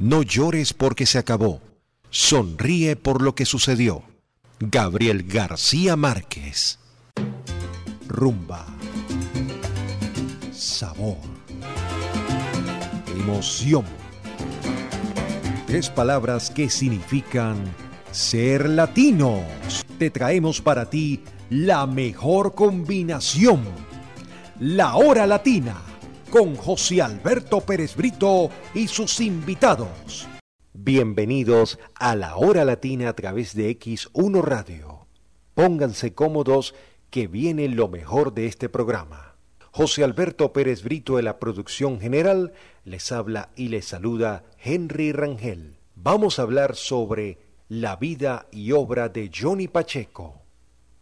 No llores porque se acabó. Sonríe por lo que sucedió. Gabriel García Márquez. Rumba. Sabor. Emoción. Tres palabras que significan ser latinos. Te traemos para ti la mejor combinación. La hora latina con José Alberto Pérez Brito y sus invitados. Bienvenidos a la hora latina a través de X1 Radio. Pónganse cómodos que viene lo mejor de este programa. José Alberto Pérez Brito de la producción general les habla y les saluda Henry Rangel. Vamos a hablar sobre la vida y obra de Johnny Pacheco.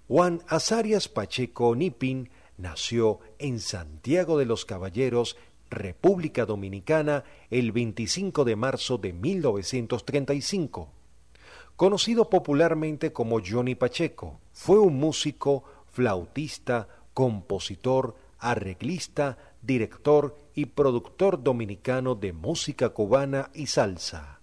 Juan Azarias Pacheco Nipin nació en Santiago de los Caballeros, República Dominicana, el 25 de marzo de 1935. Conocido popularmente como Johnny Pacheco, fue un músico, flautista, compositor, arreglista, director y productor dominicano de música cubana y salsa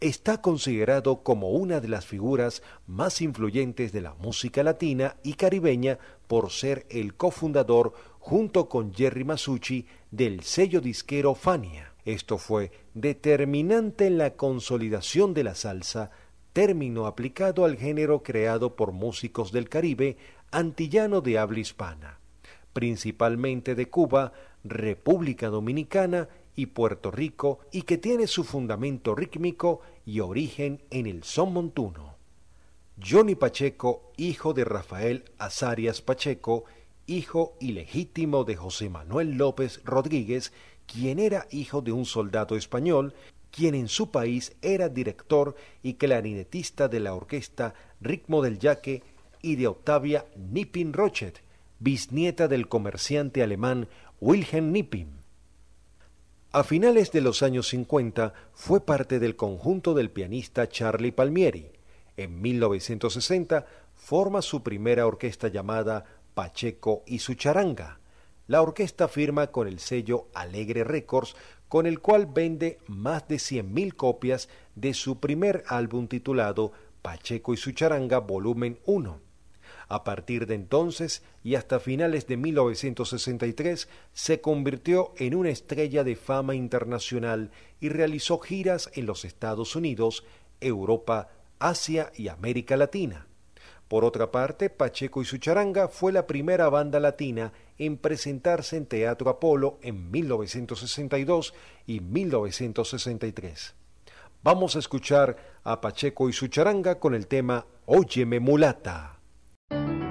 está considerado como una de las figuras más influyentes de la música latina y caribeña por ser el cofundador junto con Jerry Masucci del sello disquero Fania. Esto fue determinante en la consolidación de la salsa, término aplicado al género creado por músicos del Caribe antillano de habla hispana, principalmente de Cuba, República Dominicana y Puerto Rico y que tiene su fundamento rítmico y origen en el son montuno. Johnny Pacheco, hijo de Rafael Azarias Pacheco, hijo ilegítimo de José Manuel López Rodríguez, quien era hijo de un soldado español, quien en su país era director y clarinetista de la orquesta Ritmo del Yaque y de Octavia Nippin Rochet, bisnieta del comerciante alemán Wilhelm Nippin. A finales de los años 50 fue parte del conjunto del pianista Charlie Palmieri. En 1960 forma su primera orquesta llamada Pacheco y su charanga. La orquesta firma con el sello Alegre Records, con el cual vende más de 100.000 copias de su primer álbum titulado Pacheco y su charanga volumen 1. A partir de entonces y hasta finales de 1963 se convirtió en una estrella de fama internacional y realizó giras en los Estados Unidos, Europa, Asia y América Latina. Por otra parte, Pacheco y su charanga fue la primera banda latina en presentarse en Teatro Apolo en 1962 y 1963. Vamos a escuchar a Pacheco y su charanga con el tema Óyeme mulata. thank you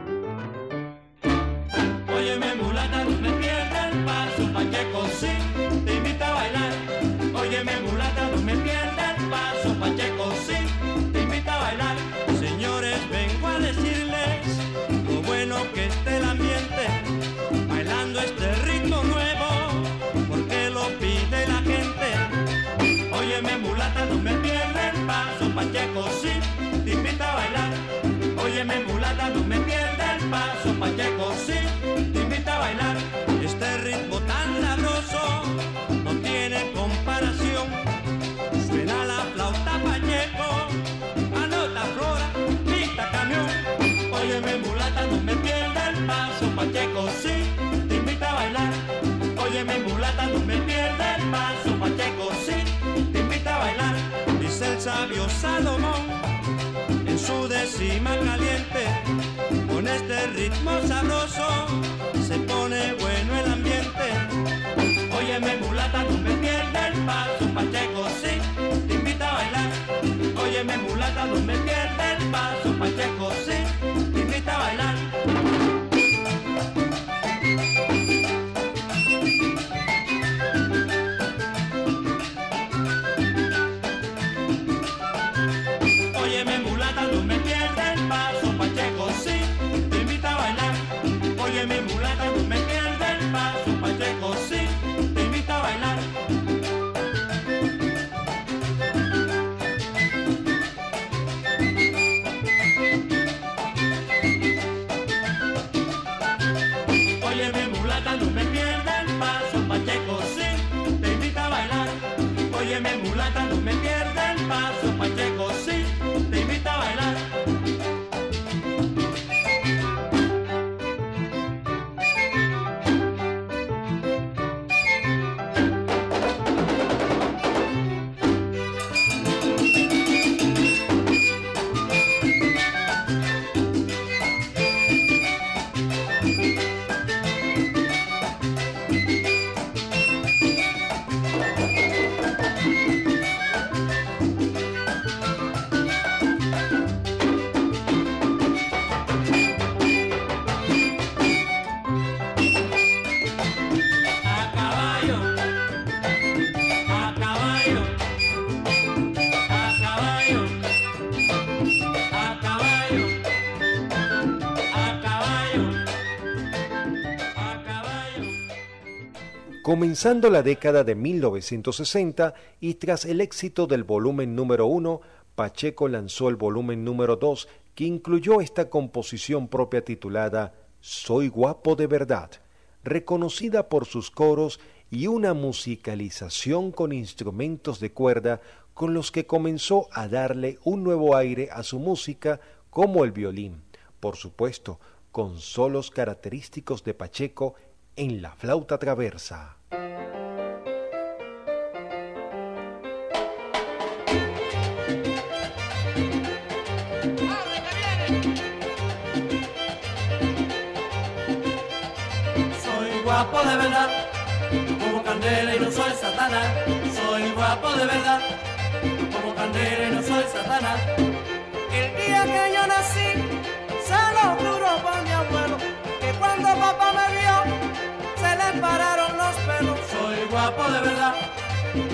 décima caliente, con este ritmo sabroso se pone bueno el ambiente. Óyeme mulata, no me pierdas el paso, Pacheco sí, te invita a bailar. Óyeme mulata, no me pierdas el paso, Pacheco sí, te invita a bailar. Comenzando la década de 1960 y tras el éxito del volumen número uno, Pacheco lanzó el volumen número 2 que incluyó esta composición propia titulada Soy guapo de verdad, reconocida por sus coros y una musicalización con instrumentos de cuerda con los que comenzó a darle un nuevo aire a su música como el violín, por supuesto, con solos característicos de Pacheco en la flauta traversa. Soy guapo de verdad, como candela y no soy satana. Soy guapo de verdad, como candela y no soy satana. El día que yo nací, se lo juro por mi abuelo, que cuando papá me vio, pararon los pelos. Soy guapo de verdad,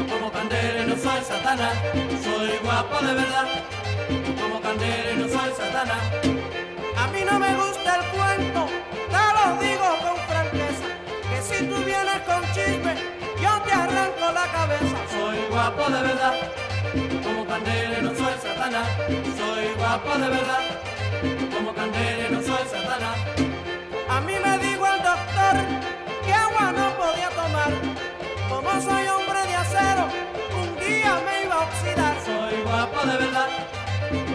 como Candela no soy satana. Soy guapo de verdad, como Candela no soy satana. A mí no me gusta el cuento, te lo digo con franqueza, que si tú vienes con chisme, yo te arranco la cabeza. Soy guapo de verdad, como Candela no soy satana. Soy guapo de verdad, como Candela no soy satana. A mí me dijo el doctor no Como soy hombre de acero, un día me iba a oxidar. Soy guapo de verdad,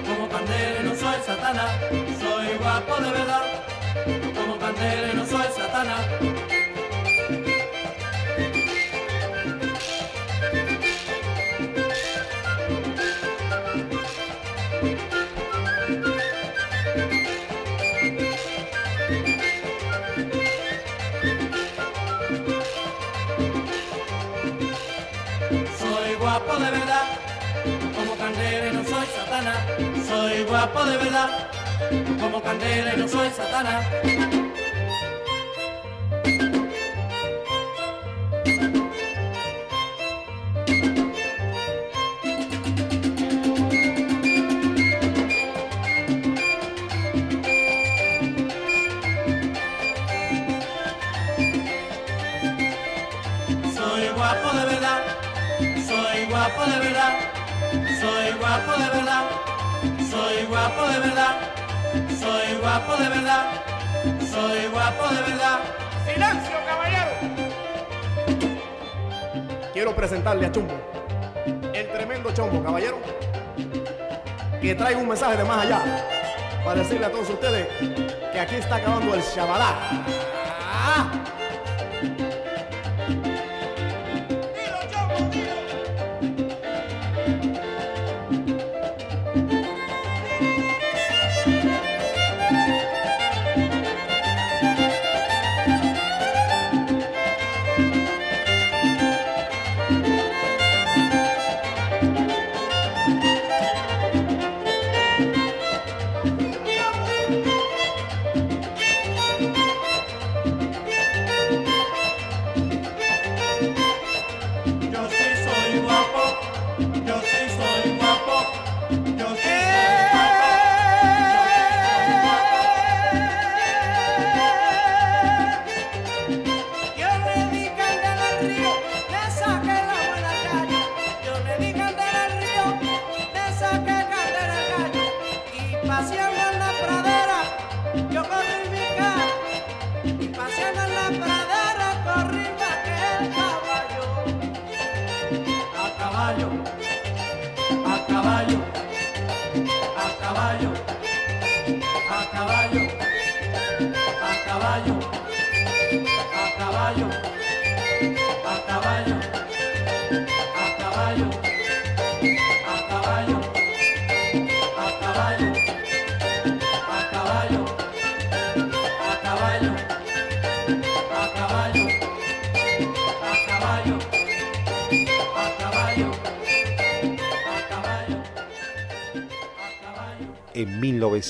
como Candela no soy satana. Soy guapo de verdad, como Candela no soy satana. Guapo de verdad, como Candela no soy satana. Soy guapo de verdad, como Candela no soy satana. Quiero presentarle a Chumbo, el tremendo Chombo, caballero, que trae un mensaje de más allá para decirle a todos ustedes que aquí está acabando el Shabalá.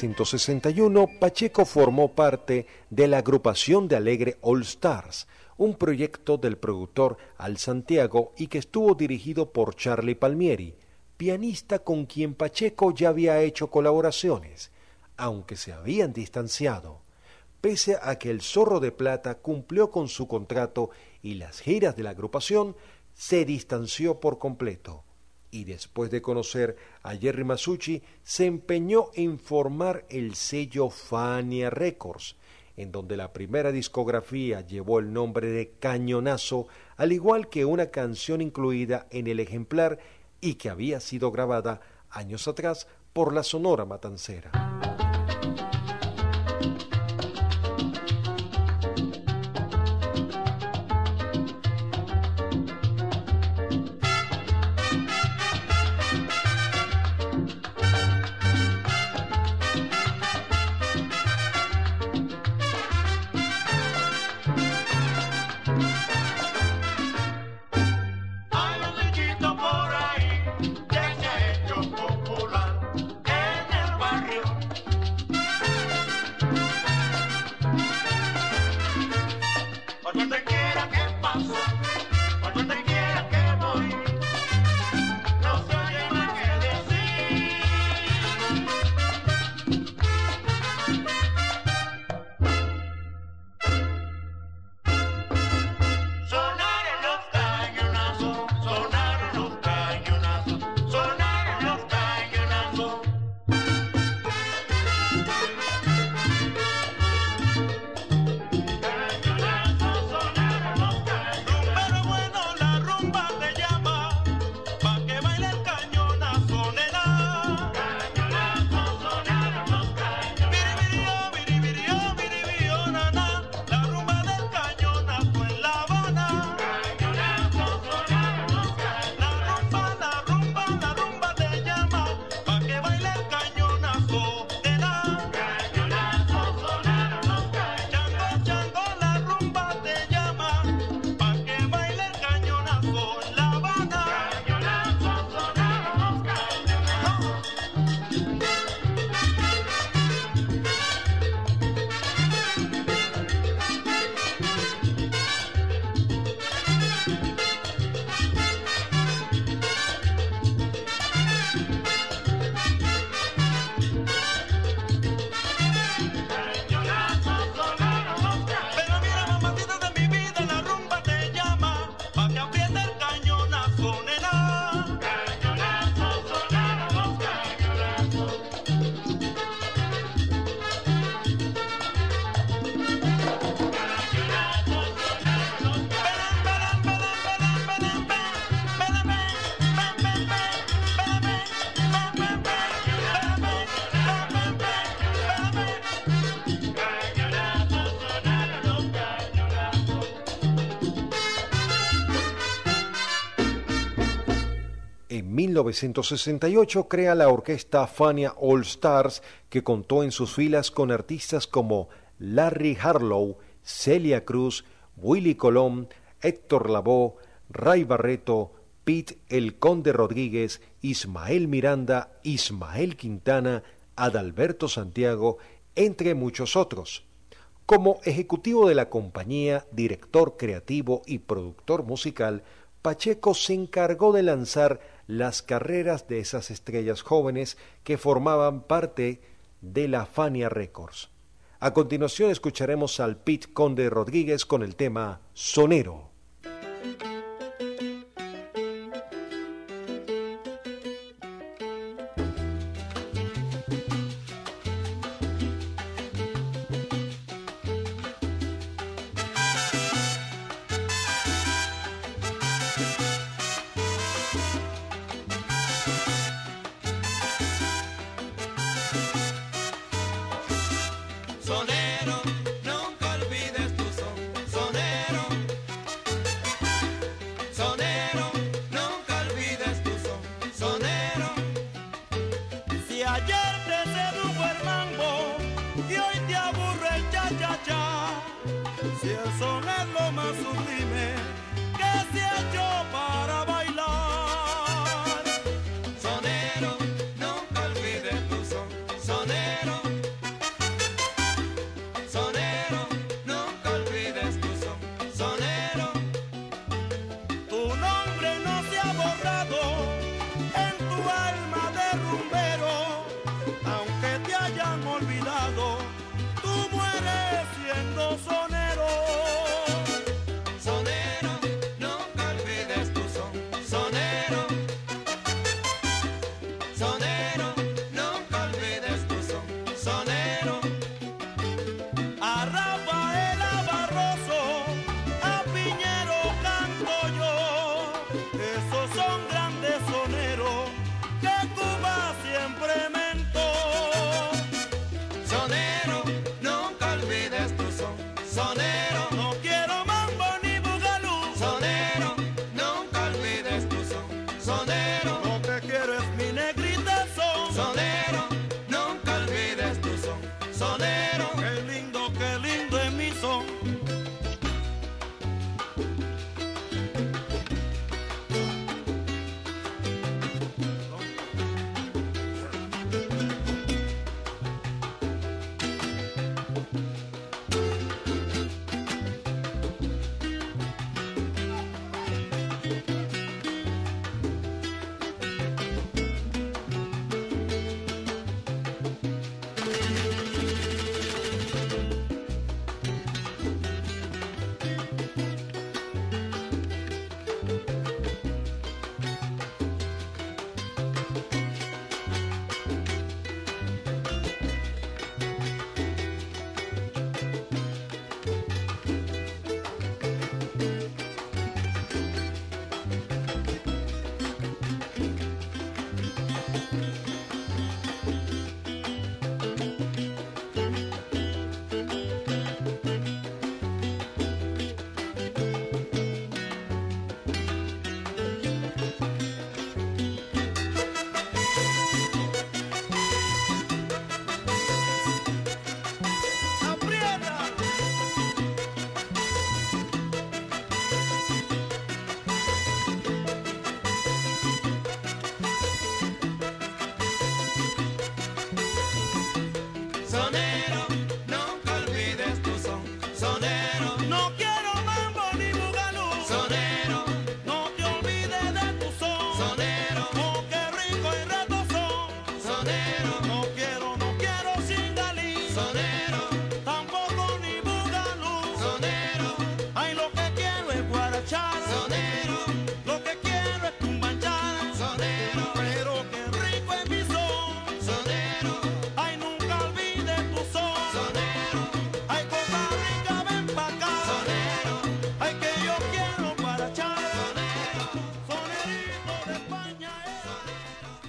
1961, Pacheco formó parte de la agrupación de Alegre All Stars, un proyecto del productor Al Santiago y que estuvo dirigido por Charlie Palmieri, pianista con quien Pacheco ya había hecho colaboraciones, aunque se habían distanciado. Pese a que el Zorro de Plata cumplió con su contrato y las giras de la agrupación, se distanció por completo y después de conocer a Jerry Masucci, se empeñó en formar el sello Fania Records, en donde la primera discografía llevó el nombre de Cañonazo, al igual que una canción incluida en el ejemplar y que había sido grabada años atrás por la Sonora Matancera. 1968 crea la orquesta Fania All Stars, que contó en sus filas con artistas como Larry Harlow, Celia Cruz, Willy Colón, Héctor Lavoe, Ray Barreto, Pete El Conde Rodríguez, Ismael Miranda, Ismael Quintana, Adalberto Santiago, entre muchos otros. Como ejecutivo de la compañía, director creativo y productor musical, Pacheco se encargó de lanzar las carreras de esas estrellas jóvenes que formaban parte de la Fania Records. A continuación escucharemos al Pete Conde Rodríguez con el tema Sonero.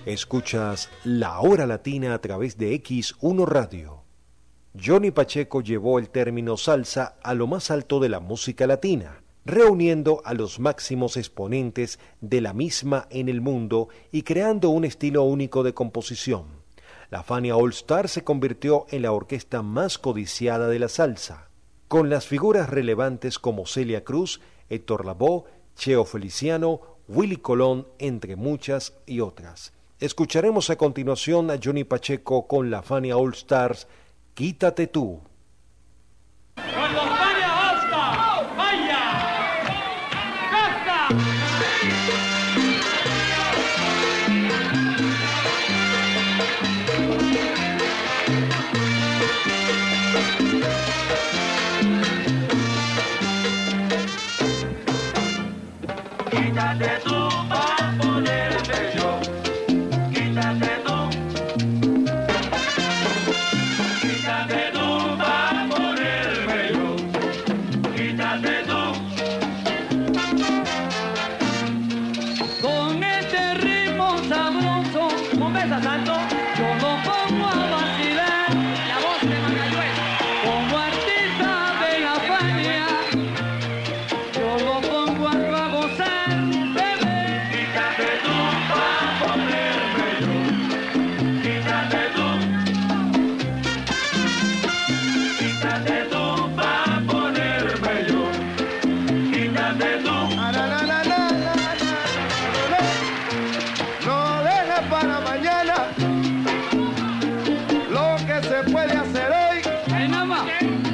Escuchas La Hora Latina a través de X1 Radio. Johnny Pacheco llevó el término salsa a lo más alto de la música latina, reuniendo a los máximos exponentes de la misma en el mundo y creando un estilo único de composición. La Fania All Star se convirtió en la orquesta más codiciada de la salsa, con las figuras relevantes como Celia Cruz, Héctor Lavoe, Cheo Feliciano, Willy Colón, entre muchas y otras. Escucharemos a continuación a Johnny Pacheco con la Fania All Stars, Quítate tú. Hey!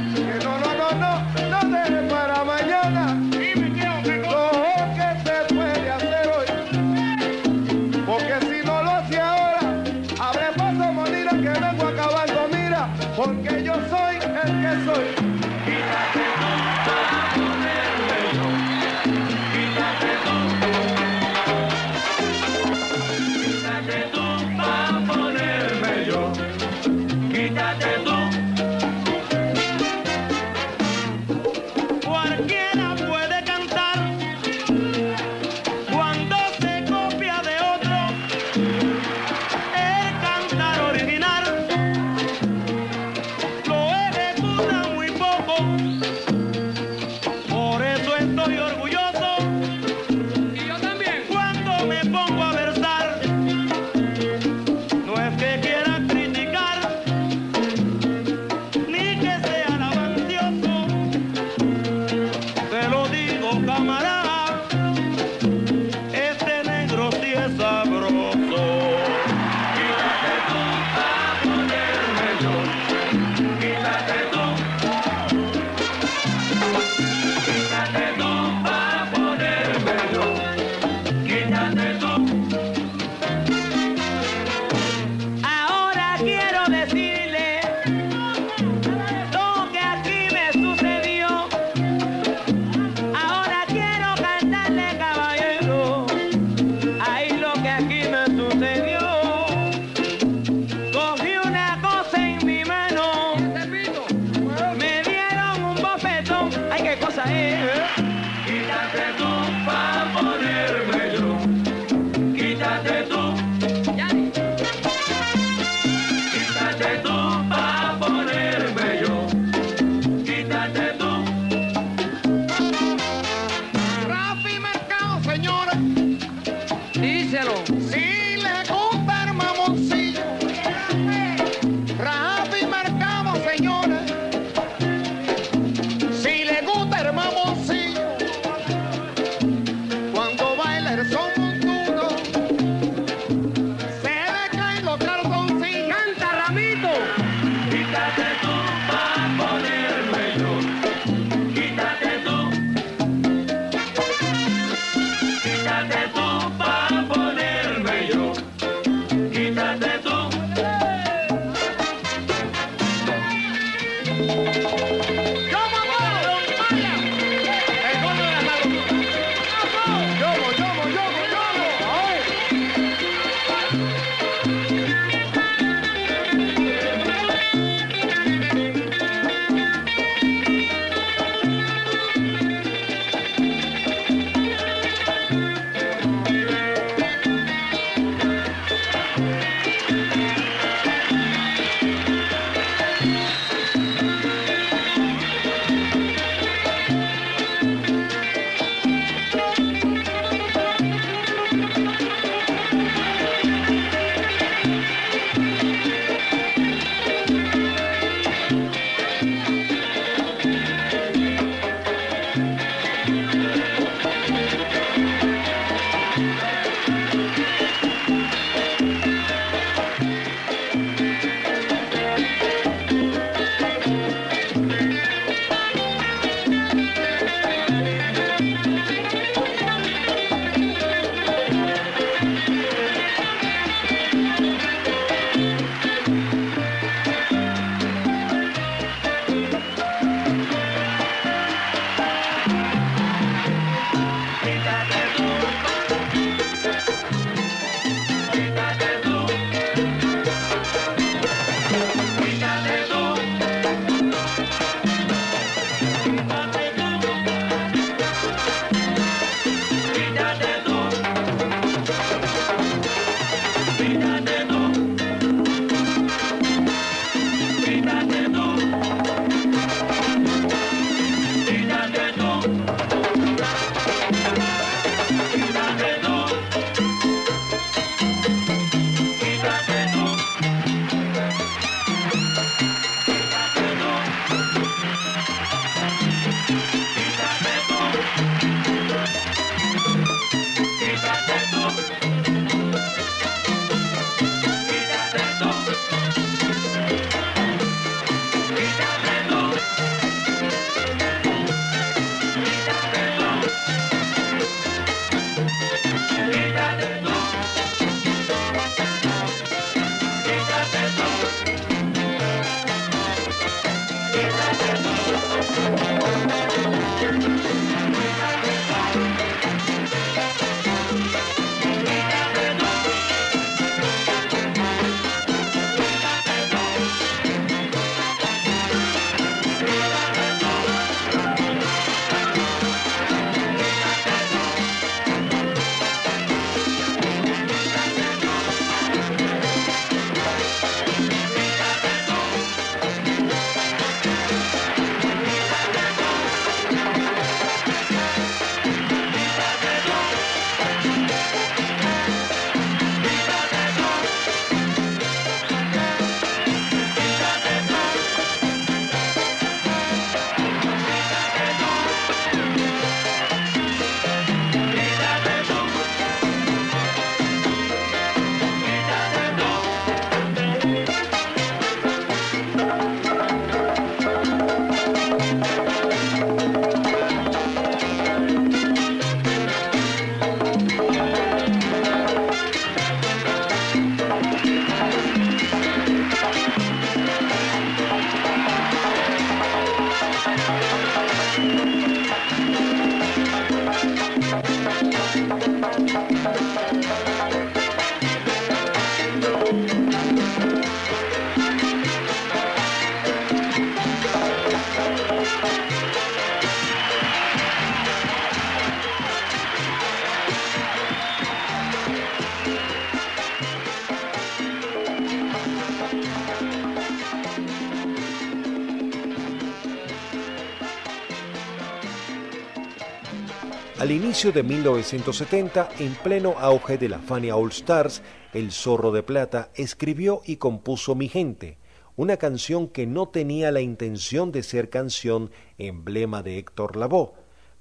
De 1970, en pleno auge de la Fania All Stars, El Zorro de Plata escribió y compuso Mi Gente, una canción que no tenía la intención de ser canción emblema de Héctor Lavoe,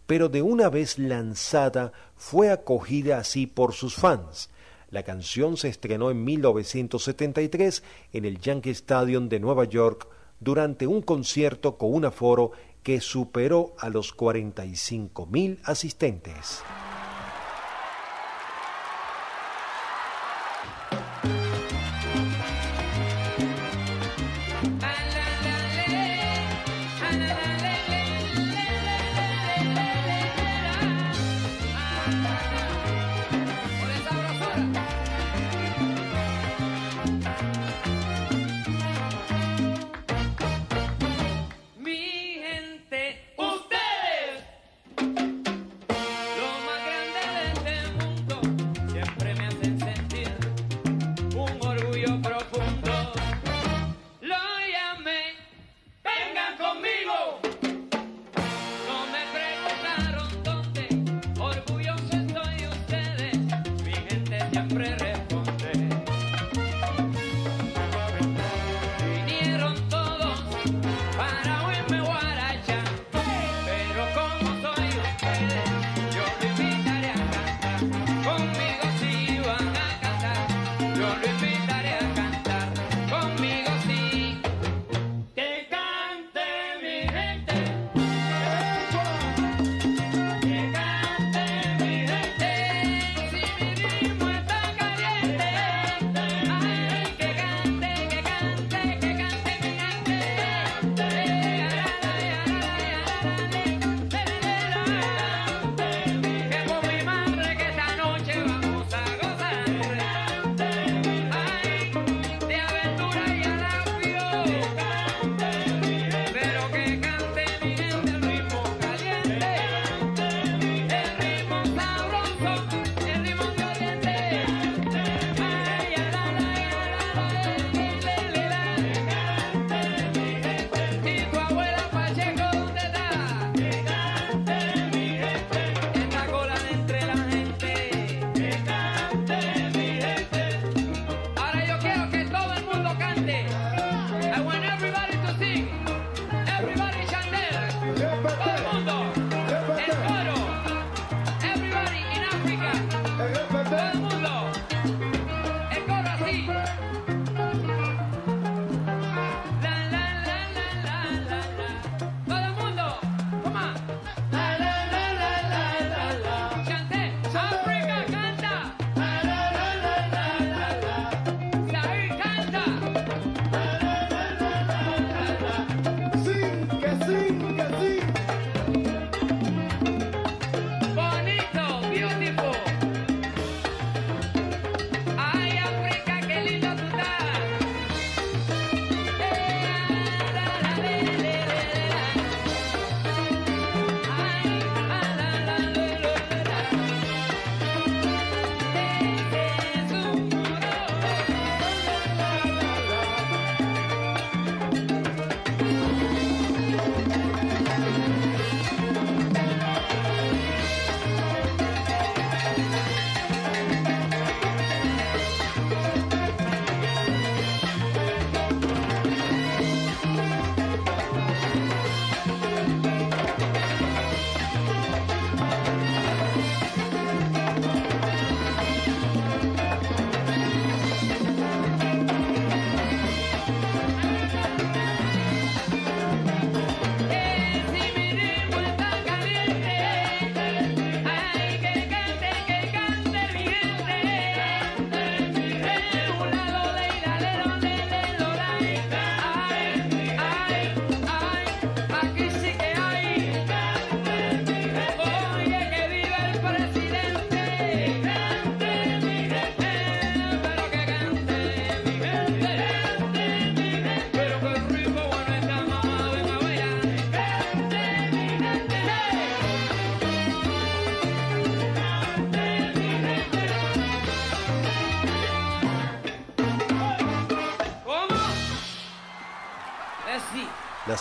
pero de una vez lanzada fue acogida así por sus fans. La canción se estrenó en 1973 en el Yankee Stadium de Nueva York durante un concierto con un aforo que superó a los 45 mil asistentes.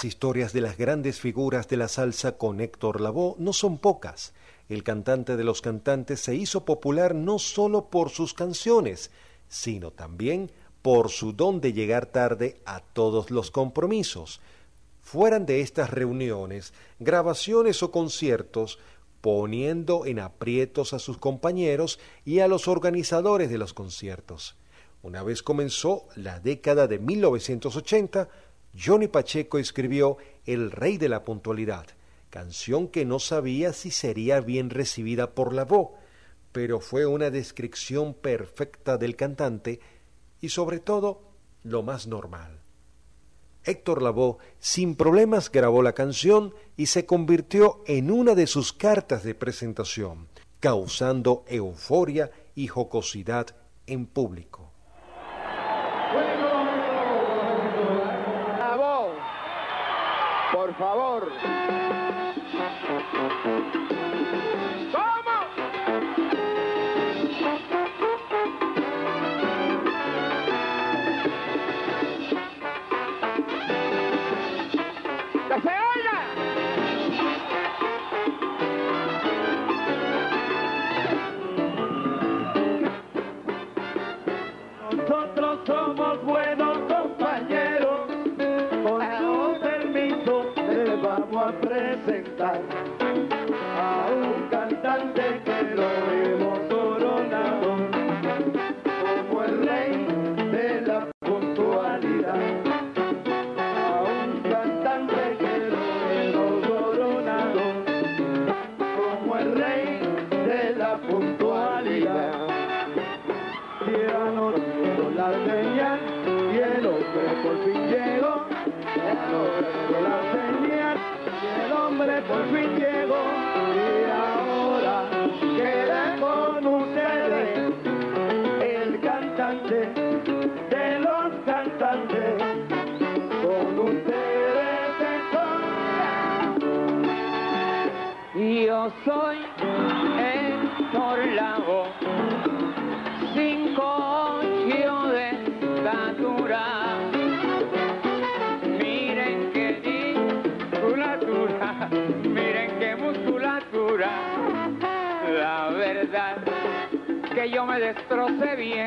Las historias de las grandes figuras de la salsa con Héctor Lavoe no son pocas. el cantante de los cantantes se hizo popular no solo por sus canciones, sino también por su don de llegar tarde a todos los compromisos, fueran de estas reuniones, grabaciones o conciertos, poniendo en aprietos a sus compañeros y a los organizadores de los conciertos. Una vez comenzó la década de 1980, Johnny Pacheco escribió El Rey de la Puntualidad, canción que no sabía si sería bien recibida por la pero fue una descripción perfecta del cantante y sobre todo lo más normal. Héctor Lavoe sin problemas grabó la canción y se convirtió en una de sus cartas de presentación, causando euforia y jocosidad en público. Por favor. Yo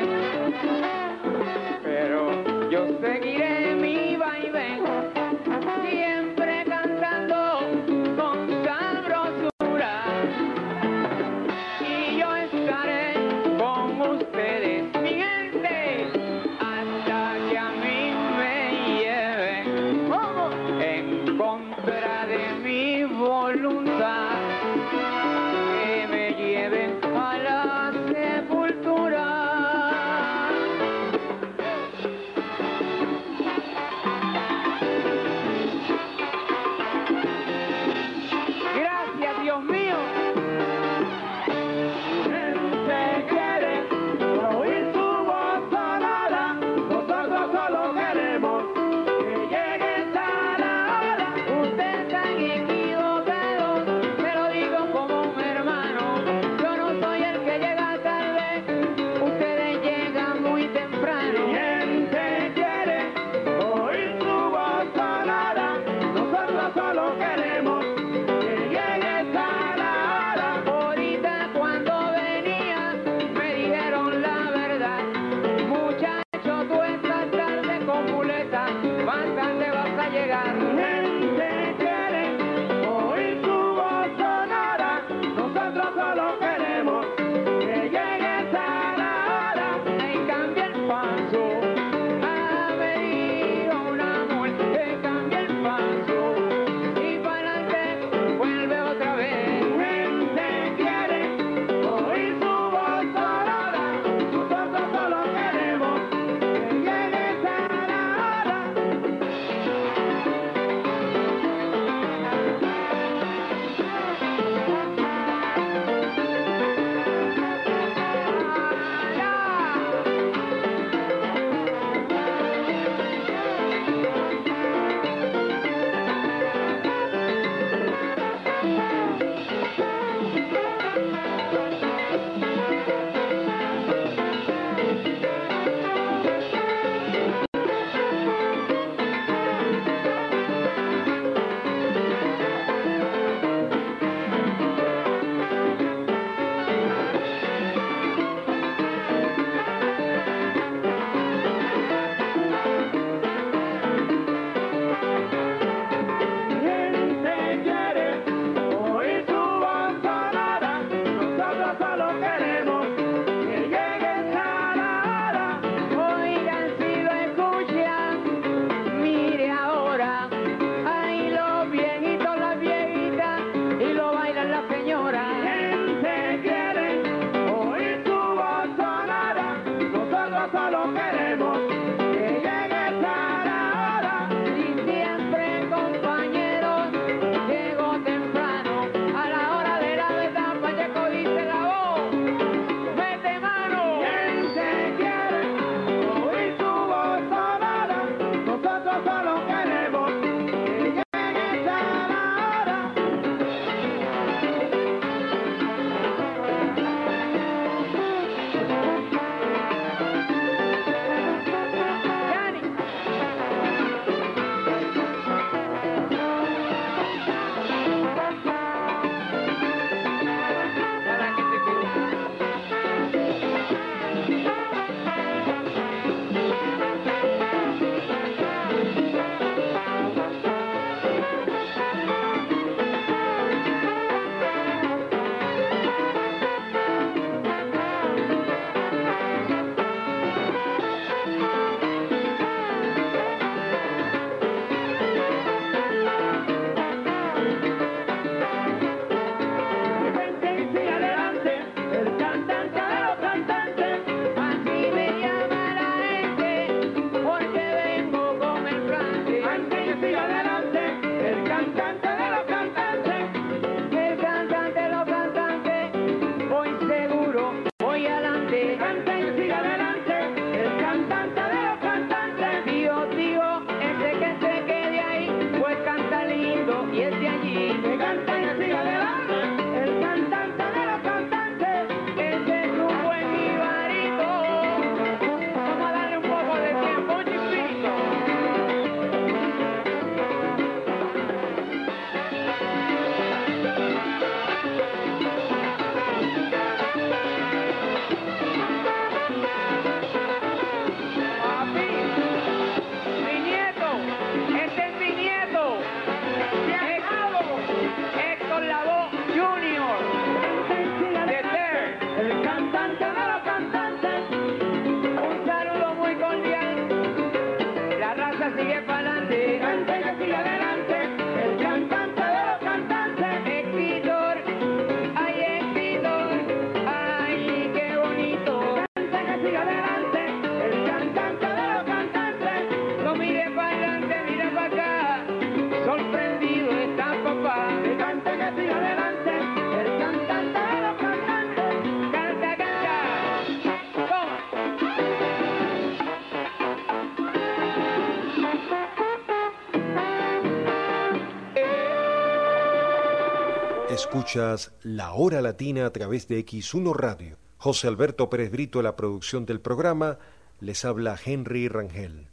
La Hora Latina a través de X1 Radio. José Alberto Pérez Brito, la producción del programa, les habla Henry Rangel.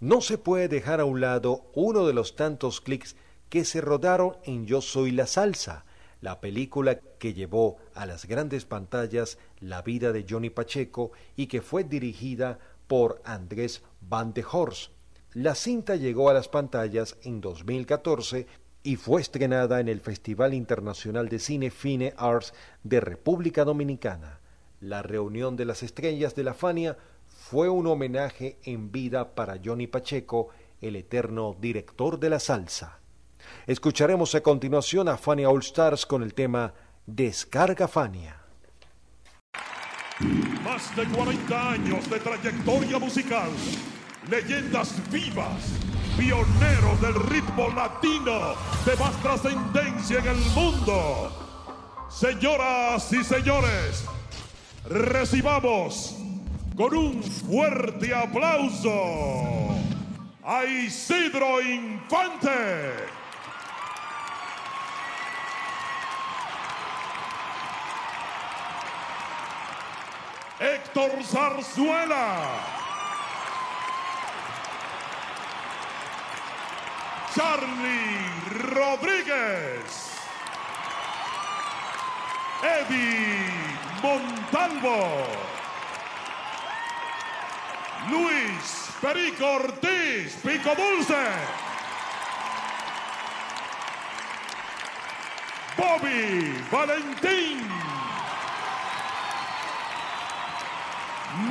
No se puede dejar a un lado uno de los tantos clics que se rodaron en Yo Soy la Salsa, la película que llevó a las grandes pantallas la vida de Johnny Pacheco y que fue dirigida por Andrés Van de. La cinta llegó a las pantallas en 2014 y fue estrenada en el Festival Internacional de Cine Fine Arts de República Dominicana. La reunión de las estrellas de la Fania fue un homenaje en vida para Johnny Pacheco, el eterno director de la salsa. Escucharemos a continuación a Fania All Stars con el tema Descarga Fania. Más de 40 años de trayectoria musical, leyendas vivas, pioneros del ritmo latino de más trascendencia en el mundo. Señoras y señores, recibamos con un fuerte aplauso a Isidro Infante. Héctor Zarzuela. Charlie Rodríguez. Eddie Montalvo. Luis Perico Ortiz, Pico Dulce. Bobby Valentín.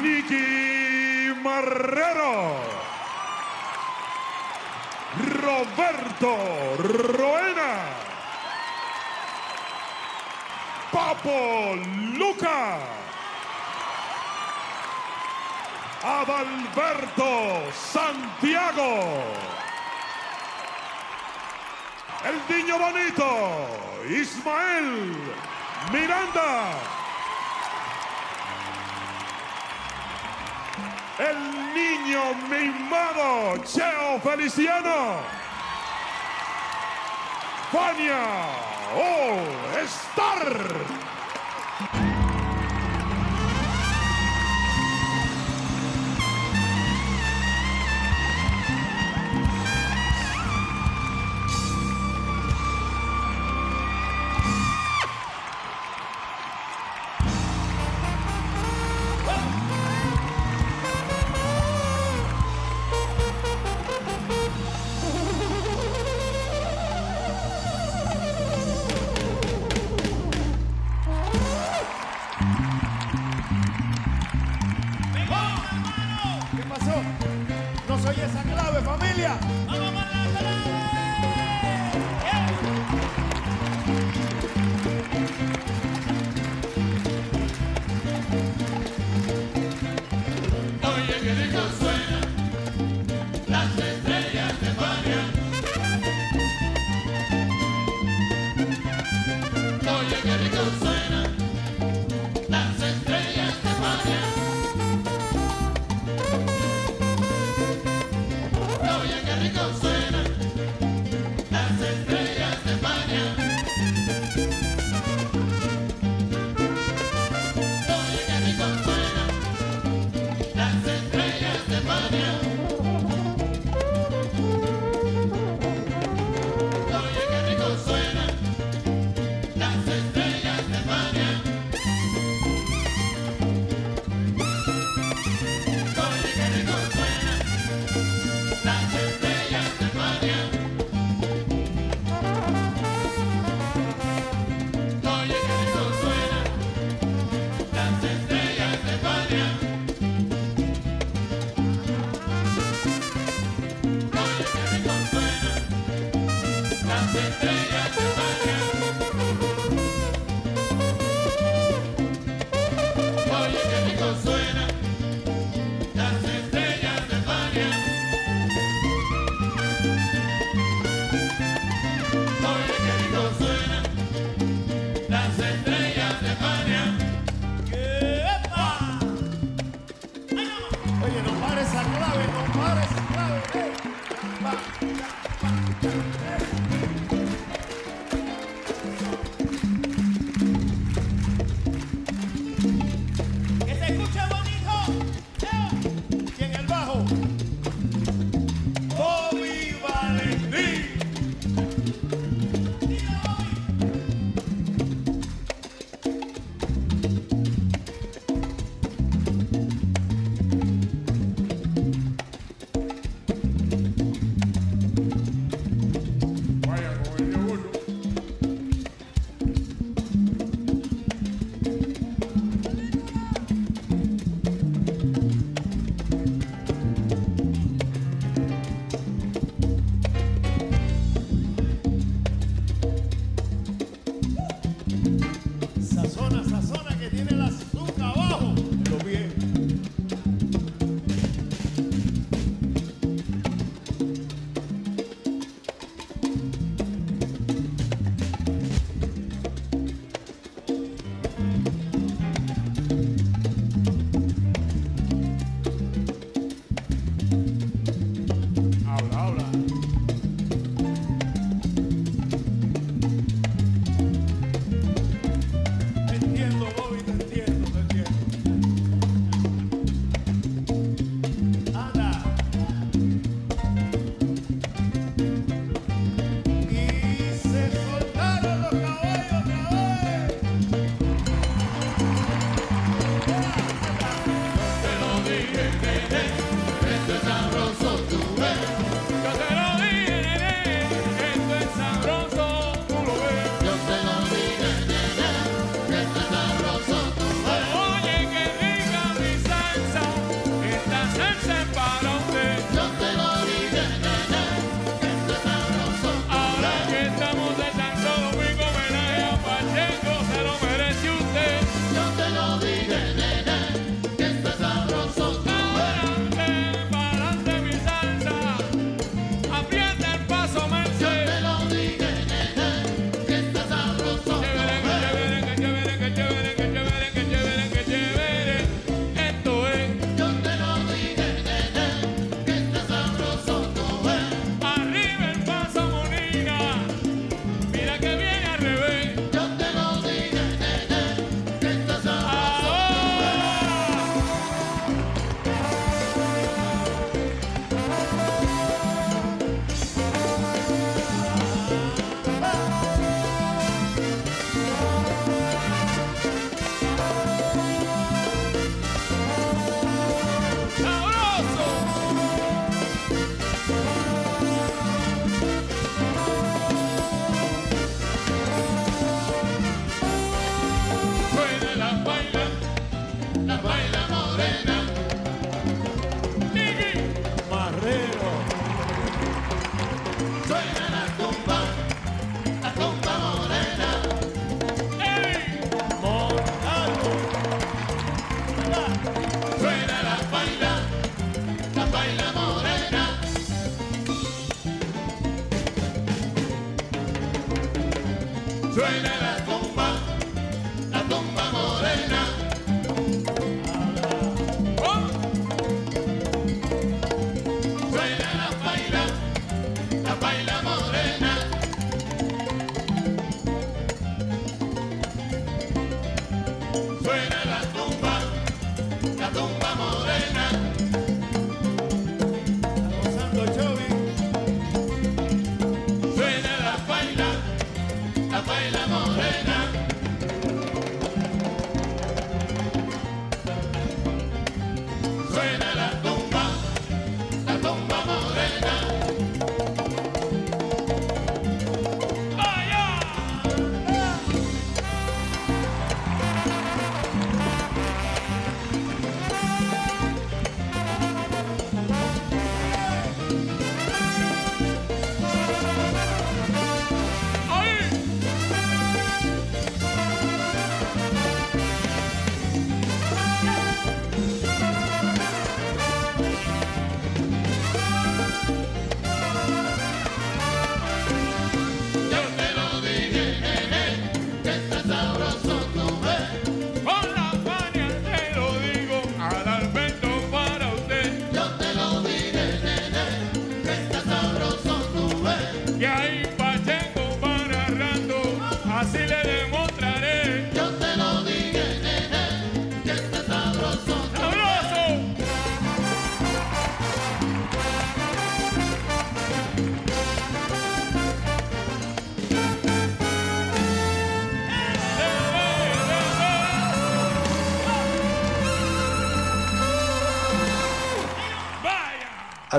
Nicky Marrero. Roberto Roena. Papo Luca. Adalberto Santiago. El niño bonito, Ismael Miranda. el niño mimado Cheo Feliciano. Fania All Star.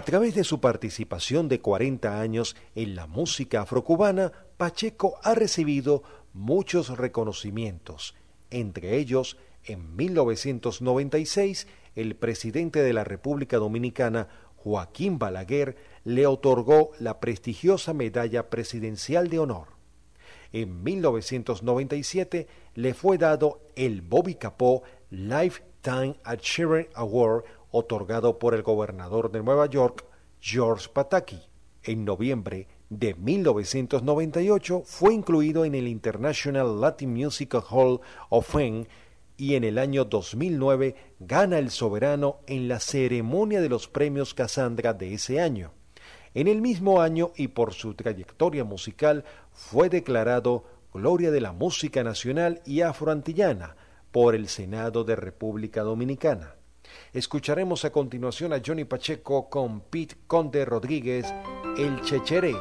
A través de su participación de 40 años en la música afrocubana, Pacheco ha recibido muchos reconocimientos, entre ellos, en 1996, el presidente de la República Dominicana, Joaquín Balaguer, le otorgó la prestigiosa Medalla Presidencial de Honor. En 1997 le fue dado el Bobby Capó Lifetime Achievement Award otorgado por el gobernador de Nueva York, George Pataki. En noviembre de 1998 fue incluido en el International Latin Music Hall of Fame y en el año 2009 gana el soberano en la ceremonia de los premios Cassandra de ese año. En el mismo año y por su trayectoria musical fue declarado Gloria de la Música Nacional y Afroantillana por el Senado de República Dominicana. Escucharemos a continuación a Johnny Pacheco con Pete Conde Rodríguez, El Checheré.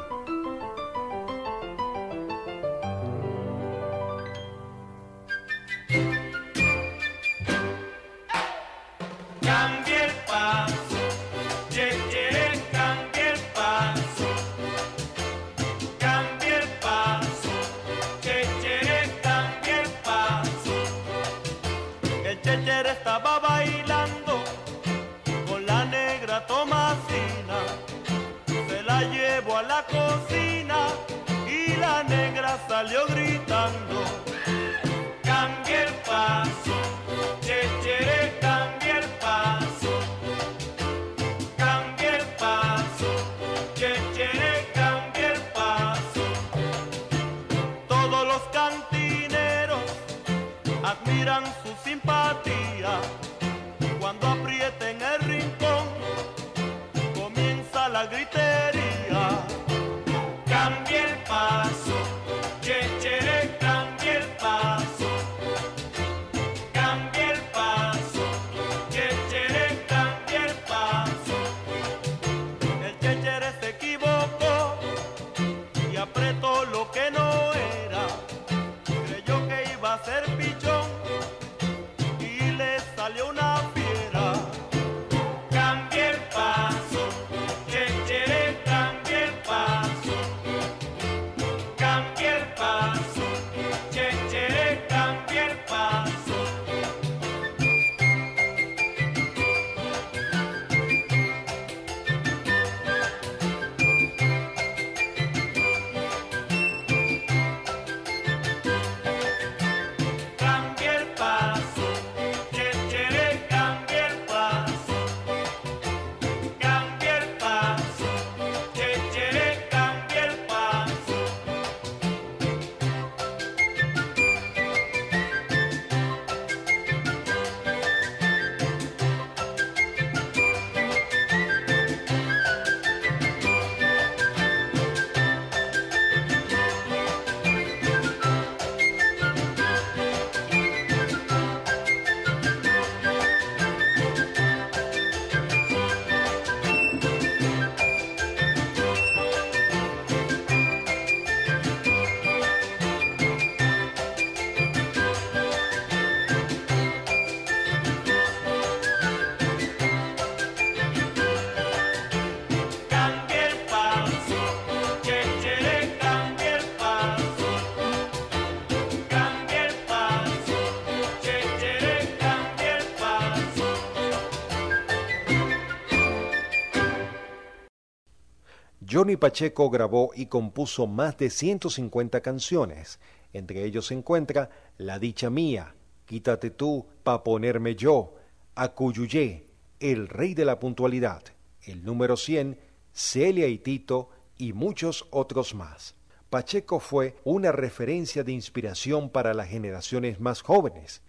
Johnny Pacheco grabó y compuso más de 150 canciones. Entre ellos se encuentra La Dicha Mía, Quítate tú pa' ponerme yo, Acuyuyé, El Rey de la Puntualidad, el número 100, Celia y Tito y muchos otros más. Pacheco fue una referencia de inspiración para las generaciones más jóvenes.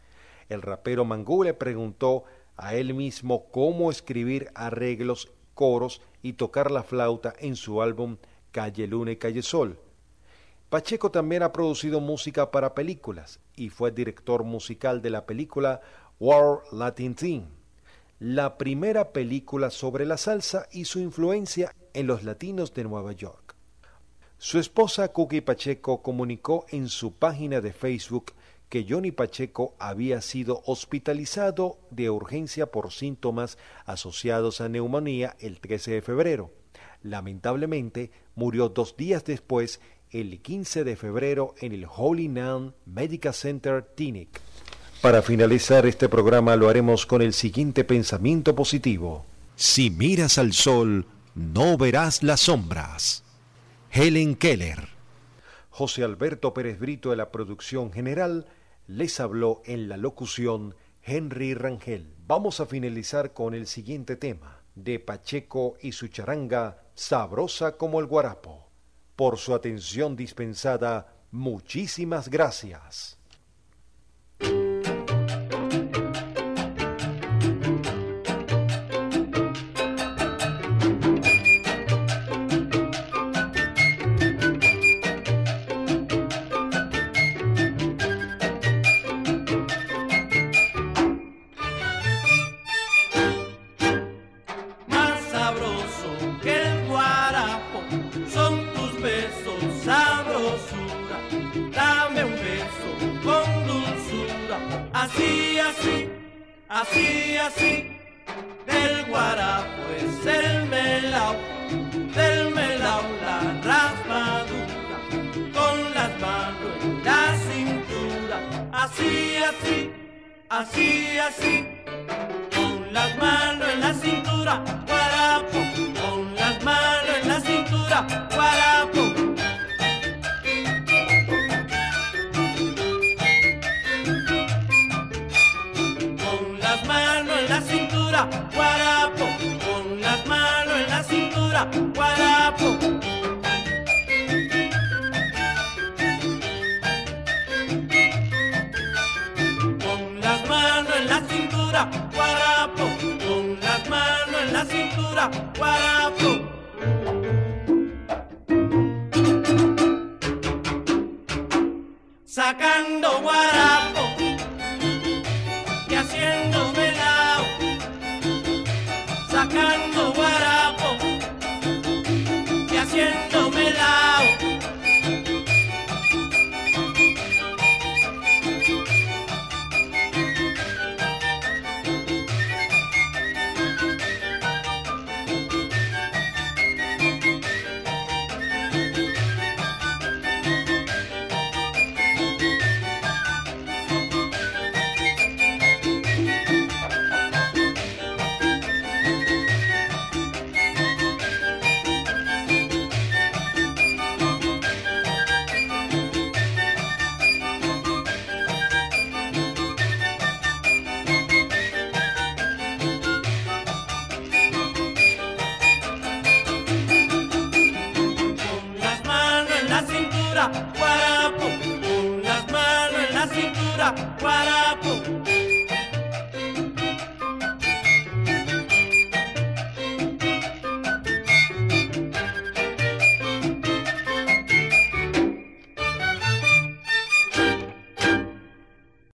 El rapero Mangú le preguntó a él mismo cómo escribir arreglos, coros y tocar la flauta en su álbum Calle Luna y Calle Sol. Pacheco también ha producido música para películas y fue director musical de la película War Latin Team, la primera película sobre la salsa y su influencia en los latinos de Nueva York. Su esposa Cookie Pacheco comunicó en su página de Facebook que Johnny Pacheco había sido hospitalizado de urgencia por síntomas asociados a neumonía el 13 de febrero. Lamentablemente, murió dos días después, el 15 de febrero, en el Holy Medical Center Tinic. Para finalizar este programa lo haremos con el siguiente pensamiento positivo. Si miras al sol, no verás las sombras. Helen Keller. José Alberto Pérez Brito de la producción general les habló en la locución Henry Rangel. Vamos a finalizar con el siguiente tema de Pacheco y su charanga Sabrosa como el guarapo. Por su atención dispensada, muchísimas gracias. Guarapo. Con las manos en la cintura, guarapo, Sacando guarapo.